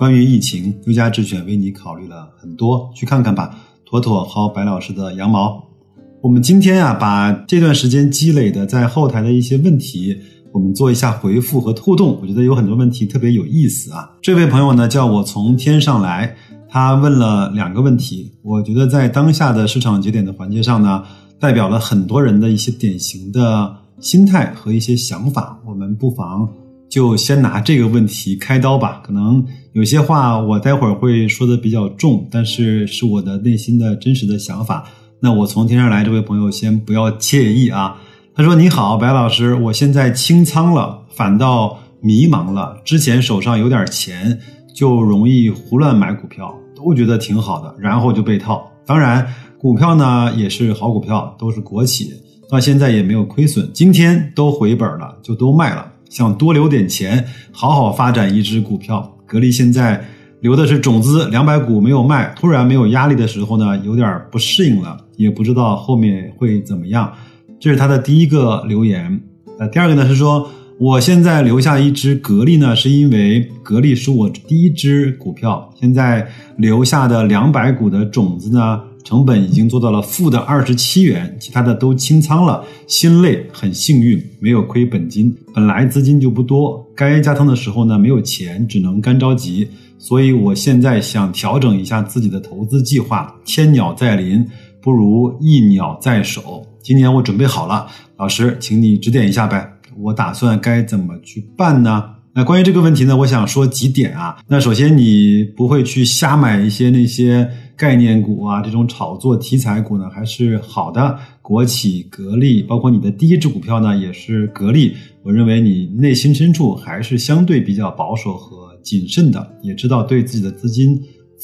关于疫情，优家智选为你考虑了很多，去看看吧。妥妥薅白老师的羊毛。我们今天啊，把这段时间积累的在后台的一些问题，我们做一下回复和互动。我觉得有很多问题特别有意思啊。这位朋友呢，叫我从天上来，他问了两个问题，我觉得在当下的市场节点的环节上呢，代表了很多人的一些典型的心态和一些想法。我们不妨。就先拿这个问题开刀吧。可能有些话我待会儿会说的比较重，但是是我的内心的真实的想法。那我从天上来，这位朋友先不要介意啊。他说：“你好，白老师，我现在清仓了，反倒迷茫了。之前手上有点钱，就容易胡乱买股票，都觉得挺好的，然后就被套。当然，股票呢也是好股票，都是国企，到现在也没有亏损。今天都回本了，就都卖了。”想多留点钱，好好发展一只股票。格力现在留的是种子，两百股没有卖。突然没有压力的时候呢，有点不适应了，也不知道后面会怎么样。这是他的第一个留言。呃，第二个呢是说，我现在留下一只格力呢，是因为格力是我第一只股票。现在留下的两百股的种子呢？成本已经做到了负的二十七元，其他的都清仓了，心累，很幸运，没有亏本金。本来资金就不多，该加仓的时候呢，没有钱，只能干着急。所以我现在想调整一下自己的投资计划，千鸟在林，不如一鸟在手。今年我准备好了，老师，请你指点一下呗，我打算该怎么去办呢？那关于这个问题呢，我想说几点啊。那首先，你不会去瞎买一些那些概念股啊，这种炒作题材股呢，还是好的。国企、格力，包括你的第一只股票呢，也是格力。我认为你内心深处还是相对比较保守和谨慎的，也知道对自己的资金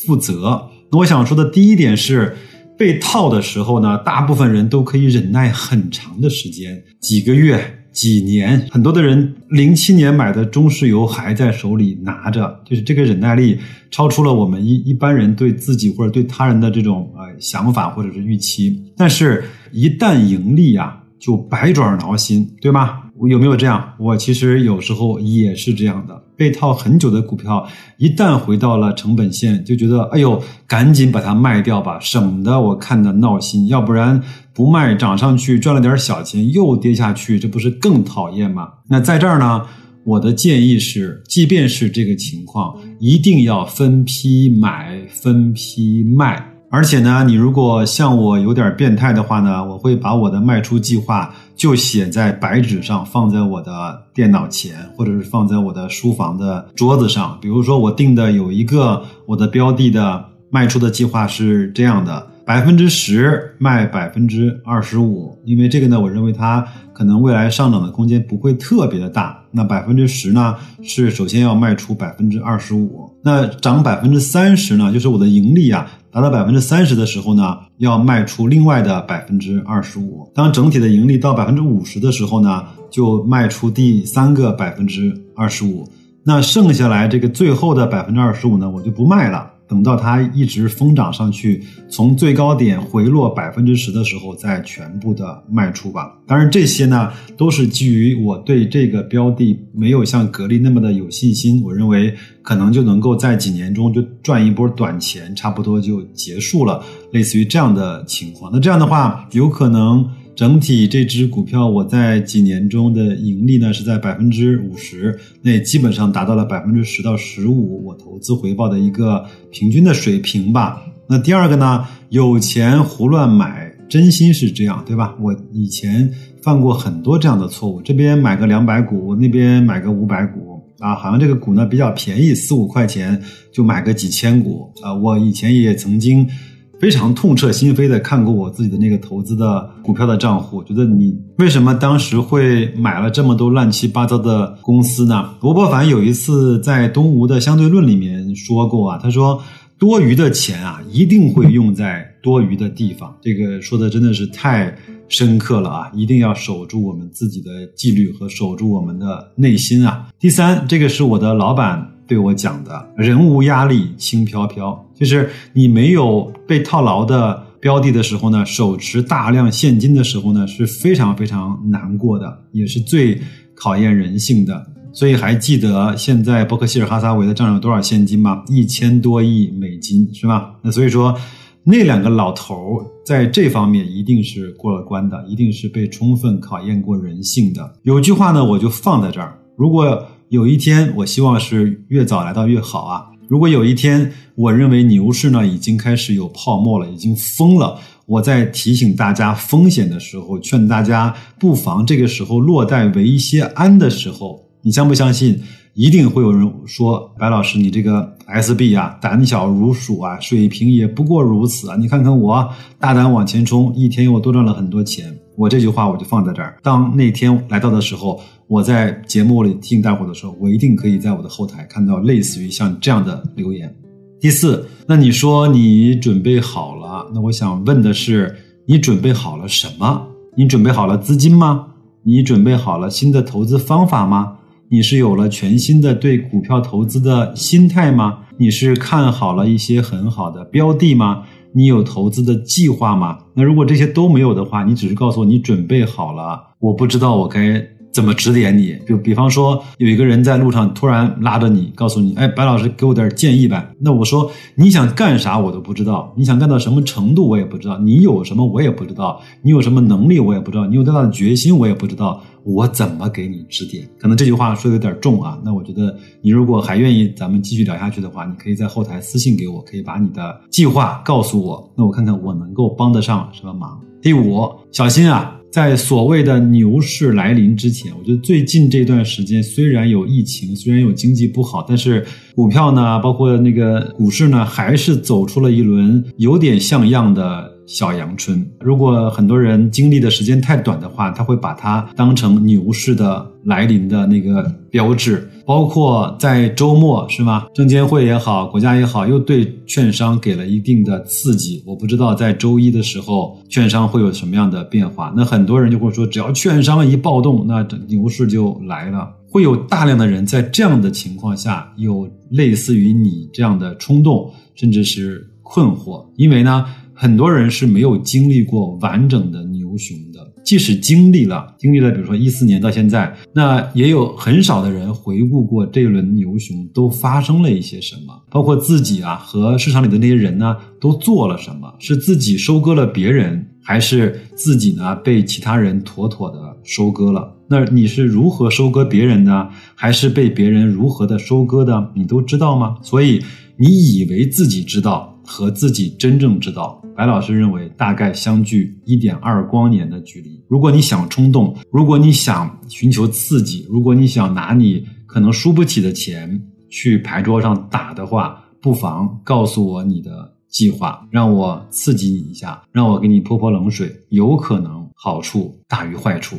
负责。那我想说的第一点是，被套的时候呢，大部分人都可以忍耐很长的时间，几个月。几年，很多的人零七年买的中石油还在手里拿着，就是这个忍耐力超出了我们一一般人对自己或者对他人的这种呃想法或者是预期。但是，一旦盈利啊，就百爪挠心，对吗？有没有这样？我其实有时候也是这样的。被套很久的股票，一旦回到了成本线，就觉得哎呦，赶紧把它卖掉吧，省得我看的闹心。要不然不卖，涨上去赚了点小钱，又跌下去，这不是更讨厌吗？那在这儿呢，我的建议是，即便是这个情况，一定要分批买，分批卖。而且呢，你如果像我有点变态的话呢，我会把我的卖出计划就写在白纸上，放在我的电脑前，或者是放在我的书房的桌子上。比如说，我定的有一个我的标的的卖出的计划是这样的：百分之十卖百分之二十五，因为这个呢，我认为它可能未来上涨的空间不会特别的大。那百分之十呢，是首先要卖出百分之二十五。那涨百分之三十呢，就是我的盈利啊。达到百分之三十的时候呢，要卖出另外的百分之二十五。当整体的盈利到百分之五十的时候呢，就卖出第三个百分之二十五。那剩下来这个最后的百分之二十五呢，我就不卖了。等到它一直疯涨上去，从最高点回落百分之十的时候，再全部的卖出吧。当然，这些呢都是基于我对这个标的没有像格力那么的有信心。我认为可能就能够在几年中就赚一波短钱，差不多就结束了，类似于这样的情况。那这样的话，有可能。整体这只股票，我在几年中的盈利呢是在百分之五十，那也基本上达到了百分之十到十五，我投资回报的一个平均的水平吧。那第二个呢，有钱胡乱买，真心是这样，对吧？我以前犯过很多这样的错误，这边买个两百股，那边买个五百股啊，好像这个股呢比较便宜，四五块钱就买个几千股啊。我以前也曾经。非常痛彻心扉的看过我自己的那个投资的股票的账户，觉得你为什么当时会买了这么多乱七八糟的公司呢？罗伯凡有一次在东吴的相对论里面说过啊，他说多余的钱啊一定会用在多余的地方，这个说的真的是太深刻了啊！一定要守住我们自己的纪律和守住我们的内心啊。第三，这个是我的老板。对我讲的，人无压力，轻飘飘，就是你没有被套牢的标的的时候呢，手持大量现金的时候呢，是非常非常难过的，也是最考验人性的。所以还记得现在伯克希尔哈撒韦的账上有多少现金吗？一千多亿美金，是吧？那所以说，那两个老头在这方面一定是过了关的，一定是被充分考验过人性的。有句话呢，我就放在这儿，如果。有一天，我希望是越早来到越好啊！如果有一天我认为牛市呢已经开始有泡沫了，已经疯了，我在提醒大家风险的时候，劝大家不妨这个时候落袋为一些安的时候，你相不相信？一定会有人说：“白老师，你这个 SB 啊，胆小如鼠啊，水平也不过如此啊！你看看我大胆往前冲，一天又多赚了很多钱。”我这句话我就放在这儿。当那天来到的时候，我在节目里提醒大伙的时候，我一定可以在我的后台看到类似于像这样的留言。第四，那你说你准备好了？那我想问的是，你准备好了什么？你准备好了资金吗？你准备好了新的投资方法吗？你是有了全新的对股票投资的心态吗？你是看好了一些很好的标的吗？你有投资的计划吗？那如果这些都没有的话，你只是告诉我你准备好了，我不知道我该。怎么指点你？就比方说，有一个人在路上突然拉着你，告诉你：“哎，白老师，给我点建议呗。”那我说：“你想干啥？我都不知道。你想干到什么程度？我也不知道。你有什么？我也不知道。你有什么能力？我也不知道。你有多大的决心？我也不知道。我怎么给你指点？可能这句话说的有点重啊。那我觉得，你如果还愿意咱们继续聊下去的话，你可以在后台私信给我，可以把你的计划告诉我。那我看看我能够帮得上什么忙。第五，小心啊！在所谓的牛市来临之前，我觉得最近这段时间虽然有疫情，虽然有经济不好，但是股票呢，包括那个股市呢，还是走出了一轮有点像样的。小阳春，如果很多人经历的时间太短的话，他会把它当成牛市的来临的那个标志。包括在周末，是吗？证监会也好，国家也好，又对券商给了一定的刺激。我不知道在周一的时候，券商会有什么样的变化。那很多人就会说，只要券商一暴动，那牛市就来了。会有大量的人在这样的情况下，有类似于你这样的冲动，甚至是困惑，因为呢。很多人是没有经历过完整的牛熊的，即使经历了，经历了，比如说一四年到现在，那也有很少的人回顾过这轮牛熊都发生了一些什么，包括自己啊和市场里的那些人呢都做了什么，是自己收割了别人，还是自己呢被其他人妥妥的收割了？那你是如何收割别人的，还是被别人如何的收割的？你都知道吗？所以你以为自己知道。和自己真正知道，白老师认为大概相距一点二光年的距离。如果你想冲动，如果你想寻求刺激，如果你想拿你可能输不起的钱去牌桌上打的话，不妨告诉我你的计划，让我刺激你一下，让我给你泼泼冷水，有可能好处大于坏处。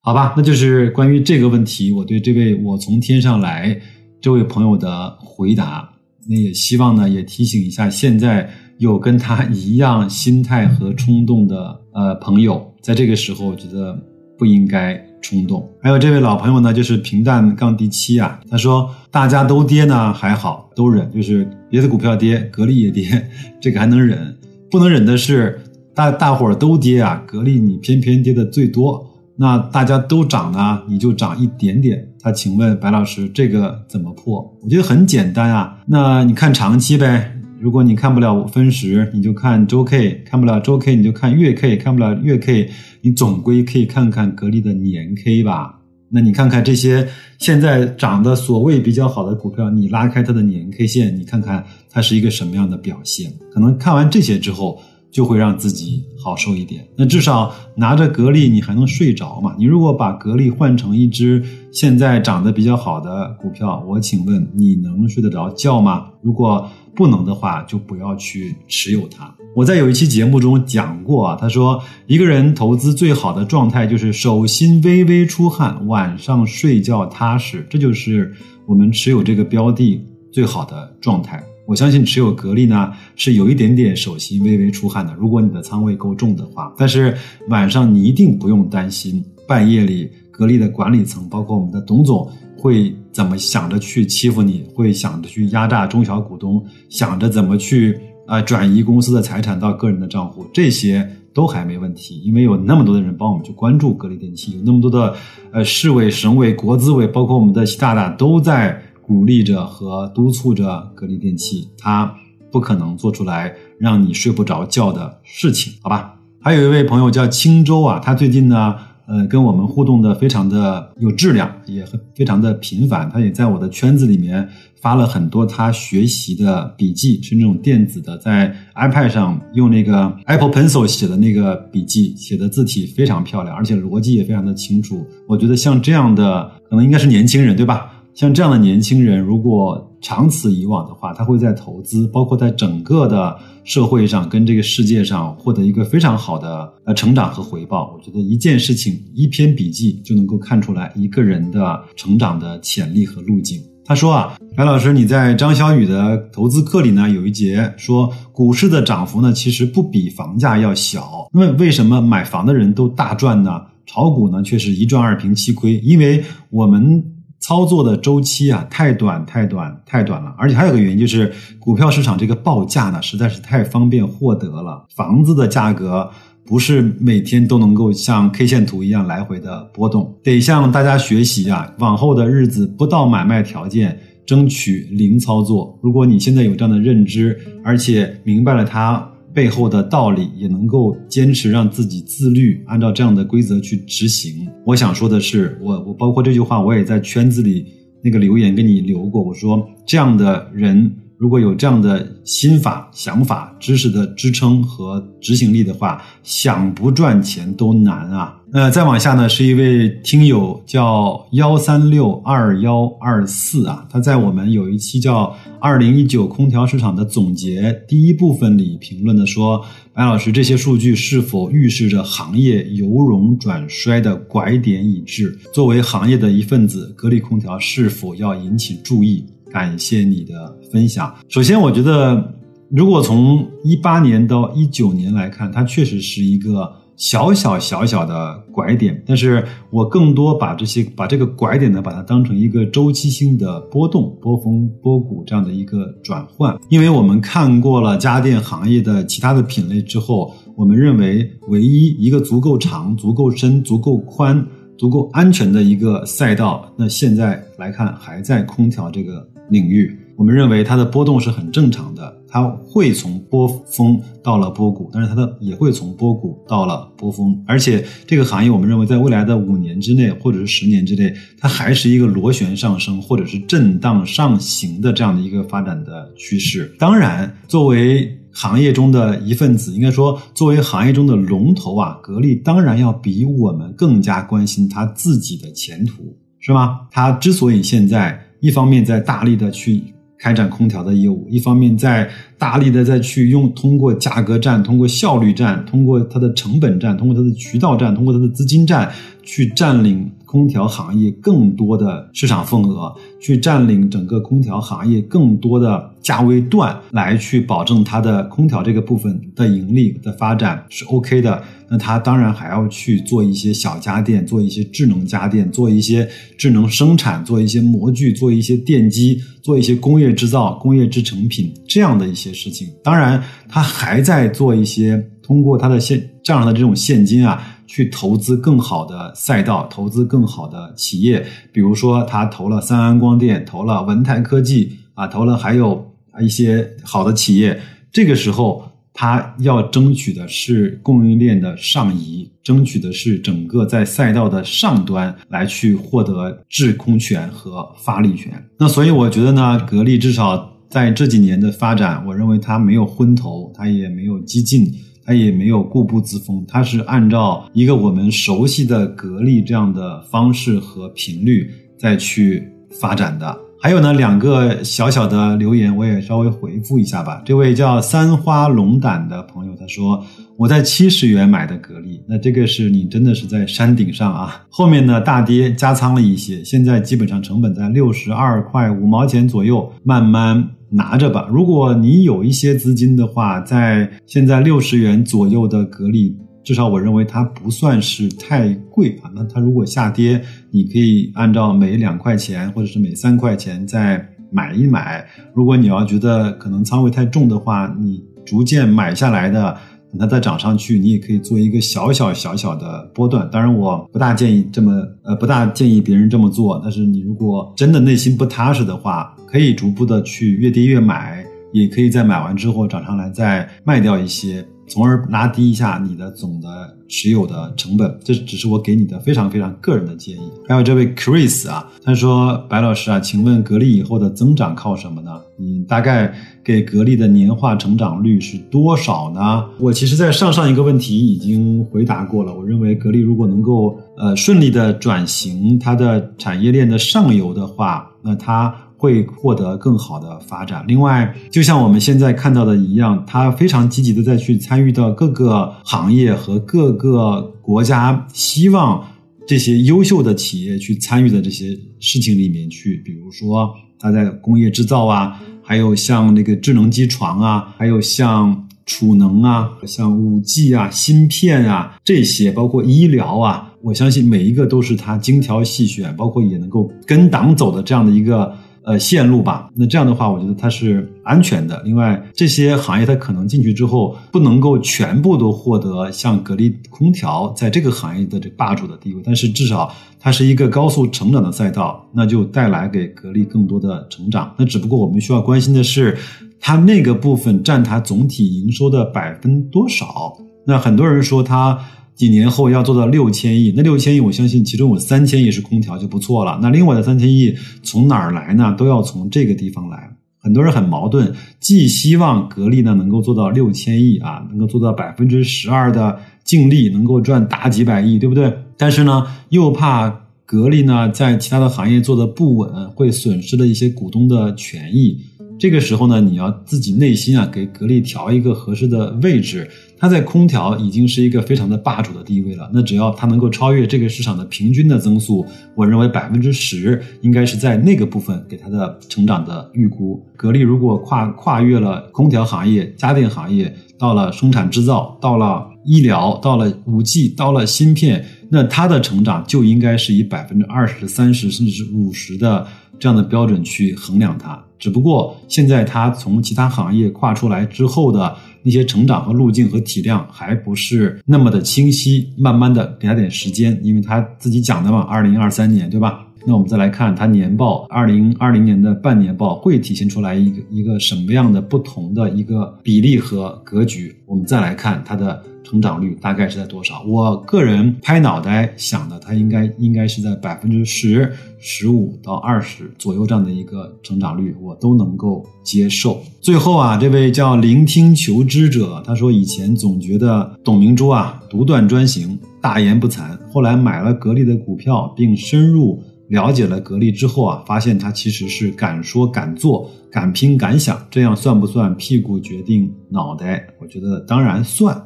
好吧，那就是关于这个问题，我对这位我从天上来这位朋友的回答。那也希望呢，也提醒一下现在有跟他一样心态和冲动的呃朋友，在这个时候，我觉得不应该冲动。还有这位老朋友呢，就是平淡杠第七啊，他说大家都跌呢还好，都忍，就是别的股票跌，格力也跌，这个还能忍，不能忍的是大大伙儿都跌啊，格力你偏偏跌的最多。那大家都涨呢，你就涨一点点。他请问白老师，这个怎么破？我觉得很简单啊。那你看长期呗。如果你看不了分时，你就看周 K；看不了周 K，你就看月 K；看不了月 K，你总归可以看看格力的年 K 吧。那你看看这些现在涨的所谓比较好的股票，你拉开它的年 K 线，你看看它是一个什么样的表现？可能看完这些之后。就会让自己好受一点。那至少拿着格力，你还能睡着嘛？你如果把格力换成一只现在涨得比较好的股票，我请问你能睡得着觉吗？如果不能的话，就不要去持有它。我在有一期节目中讲过啊，他说一个人投资最好的状态就是手心微微出汗，晚上睡觉踏实，这就是我们持有这个标的最好的状态。我相信持有格力呢是有一点点手心微微出汗的，如果你的仓位够重的话。但是晚上你一定不用担心，半夜里格力的管理层，包括我们的董总，会怎么想着去欺负你，会想着去压榨中小股东，想着怎么去啊转移公司的财产到个人的账户，这些都还没问题，因为有那么多的人帮我们去关注格力电器，有那么多的呃市委、省委、国资委，包括我们的习大大都在。鼓励着和督促着格力电器，它不可能做出来让你睡不着觉的事情，好吧？还有一位朋友叫青州啊，他最近呢，呃，跟我们互动的非常的有质量，也很非常的频繁。他也在我的圈子里面发了很多他学习的笔记，是那种电子的，在 iPad 上用那个 Apple Pencil 写的那个笔记，写的字体非常漂亮，而且逻辑也非常的清楚。我觉得像这样的，可能应该是年轻人，对吧？像这样的年轻人，如果长此以往的话，他会在投资，包括在整个的社会上跟这个世界上获得一个非常好的呃成长和回报。我觉得一件事情，一篇笔记就能够看出来一个人的成长的潜力和路径。他说啊，白老师，你在张小雨的投资课里呢，有一节说股市的涨幅呢，其实不比房价要小。那么为什么买房的人都大赚呢？炒股呢却是一赚二平七亏？因为我们。操作的周期啊，太短太短太短了，而且还有个原因就是，股票市场这个报价呢，实在是太方便获得了。房子的价格不是每天都能够像 K 线图一样来回的波动，得向大家学习啊。往后的日子不到买卖条件，争取零操作。如果你现在有这样的认知，而且明白了它。背后的道理也能够坚持让自己自律，按照这样的规则去执行。我想说的是，我我包括这句话，我也在圈子里那个留言跟你留过。我说这样的人。如果有这样的心法、想法、知识的支撑和执行力的话，想不赚钱都难啊！那再往下呢，是一位听友叫幺三六二幺二四啊，他在我们有一期叫《二零一九空调市场的总结》第一部分里评论的说：“白老师，这些数据是否预示着行业由荣转衰的拐点已至？作为行业的一份子，格力空调是否要引起注意？”感谢你的分享。首先，我觉得，如果从一八年到一九年来看，它确实是一个小小小小的拐点。但是我更多把这些把这个拐点呢，把它当成一个周期性的波动、波峰、波谷这样的一个转换。因为我们看过了家电行业的其他的品类之后，我们认为唯一一个足够长、足够深、足够宽、足够安全的一个赛道，那现在来看还在空调这个。领域，我们认为它的波动是很正常的，它会从波峰到了波谷，但是它的也会从波谷到了波峰，而且这个行业我们认为在未来的五年之内或者是十年之内，它还是一个螺旋上升或者是震荡上行的这样的一个发展的趋势。当然，作为行业中的一份子，应该说作为行业中的龙头啊，格力当然要比我们更加关心它自己的前途，是吗？它之所以现在。一方面在大力的去开展空调的业务，一方面在大力的再去用通过价格战、通过效率战、通过它的成本战、通过它的渠道战、通过它的资金战，去占领空调行业更多的市场份额，去占领整个空调行业更多的价位段，来去保证它的空调这个部分的盈利的发展是 OK 的。那它当然还要去做一些小家电，做一些智能家电，做一些智能生产，做一些模具，做一些电机，做一些工业制造、工业制成品这样的一些事情。当然，它还在做一些通过它的现这样的这种现金啊，去投资更好的赛道，投资更好的企业。比如说，他投了三安光电，投了文泰科技啊，投了还有一些好的企业。这个时候。他要争取的是供应链的上移，争取的是整个在赛道的上端来去获得制空权和发力权。那所以我觉得呢，格力至少在这几年的发展，我认为它没有昏头，它也没有激进，他也没有固步自封，他是按照一个我们熟悉的格力这样的方式和频率再去发展的。还有呢，两个小小的留言，我也稍微回复一下吧。这位叫三花龙胆的朋友，他说我在七十元买的格力，那这个是你真的是在山顶上啊。后面呢大跌加仓了一些，现在基本上成本在六十二块五毛钱左右，慢慢拿着吧。如果你有一些资金的话，在现在六十元左右的格力。至少我认为它不算是太贵啊。那它如果下跌，你可以按照每两块钱或者是每三块钱再买一买。如果你要觉得可能仓位太重的话，你逐渐买下来的，等它再涨上去，你也可以做一个小小小小的波段。当然，我不大建议这么呃，不大建议别人这么做。但是你如果真的内心不踏实的话，可以逐步的去越跌越买，也可以在买完之后涨上来再卖掉一些。从而拉低一下你的总的持有的成本，这只是我给你的非常非常个人的建议。还有这位 Chris 啊，他说：“白老师啊，请问格力以后的增长靠什么呢？你大概给格力的年化成长率是多少呢？”我其实，在上上一个问题已经回答过了。我认为格力如果能够呃顺利的转型它的产业链的上游的话，那它。会获得更好的发展。另外，就像我们现在看到的一样，他非常积极的在去参与到各个行业和各个国家，希望这些优秀的企业去参与的这些事情里面去。比如说，他在工业制造啊，还有像那个智能机床啊，还有像储能啊，像五 G 啊、芯片啊这些，包括医疗啊，我相信每一个都是他精挑细选，包括也能够跟党走的这样的一个。呃，线路吧。那这样的话，我觉得它是安全的。另外，这些行业它可能进去之后，不能够全部都获得像格力空调在这个行业的这霸主的地位，但是至少它是一个高速成长的赛道，那就带来给格力更多的成长。那只不过我们需要关心的是，它那个部分占它总体营收的百分多少？那很多人说它。几年后要做到六千亿，那六千亿我相信其中有三千亿是空调就不错了。那另外的三千亿从哪儿来呢？都要从这个地方来。很多人很矛盾，既希望格力呢能够做到六千亿啊，能够做到百分之十二的净利，能够赚大几百亿，对不对？但是呢，又怕格力呢在其他的行业做的不稳，会损失了一些股东的权益。这个时候呢，你要自己内心啊给格力调一个合适的位置。它在空调已经是一个非常的霸主的地位了。那只要它能够超越这个市场的平均的增速，我认为百分之十应该是在那个部分给它的成长的预估。格力如果跨跨越了空调行业、家电行业，到了生产制造，到了医疗，到了五 G，到了芯片，那他的成长就应该是以百分之二十、三十甚至是五十的这样的标准去衡量他。只不过现在他从其他行业跨出来之后的。那些成长和路径和体量还不是那么的清晰，慢慢的给他点时间，因为他自己讲的嘛，二零二三年，对吧？那我们再来看它年报，二零二零年的半年报会体现出来一个一个什么样的不同的一个比例和格局？我们再来看它的成长率大概是在多少？我个人拍脑袋想的，它应该应该是在百分之十、十五到二十左右这样的一个成长率，我都能够接受。最后啊，这位叫聆听求知者，他说以前总觉得董明珠啊独断专行、大言不惭，后来买了格力的股票，并深入。了解了格力之后啊，发现他其实是敢说敢做、敢拼敢想，这样算不算屁股决定脑袋？我觉得当然算。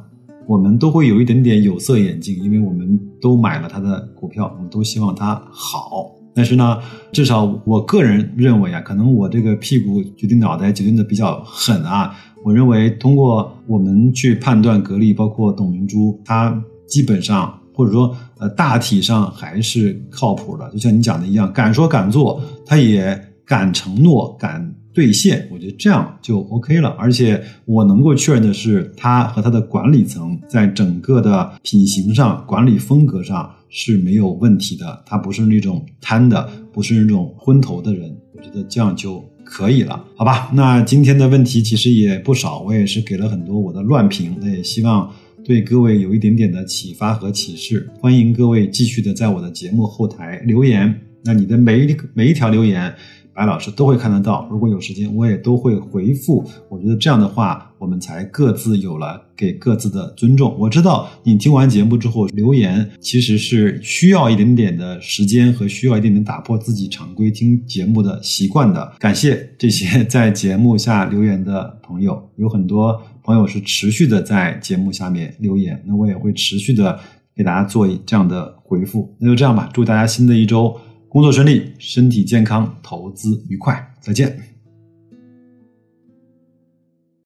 我们都会有一点点有色眼镜，因为我们都买了他的股票，我们都希望他好。但是呢，至少我个人认为啊，可能我这个屁股决定脑袋决定的比较狠啊。我认为通过我们去判断格力，包括董明珠，他基本上。或者说，呃，大体上还是靠谱的，就像你讲的一样，敢说敢做，他也敢承诺、敢兑现，我觉得这样就 OK 了。而且我能够确认的是，他和他的管理层在整个的品行上、管理风格上是没有问题的，他不是那种贪的，不是那种昏头的人，我觉得这样就可以了，好吧？那今天的问题其实也不少，我也是给了很多我的乱评，那也希望。对各位有一点点的启发和启示，欢迎各位继续的在我的节目后台留言。那你的每一每一条留言，白老师都会看得到。如果有时间，我也都会回复。我觉得这样的话，我们才各自有了给各自的尊重。我知道你听完节目之后留言，其实是需要一点点的时间和需要一点点打破自己常规听节目的习惯的。感谢这些 在节目下留言的朋友，有很多朋友是持续的在节目下面留言，那我也会持续的给大家做这样的回复。那就这样吧，祝大家新的一周。工作顺利，身体健康，投资愉快，再见。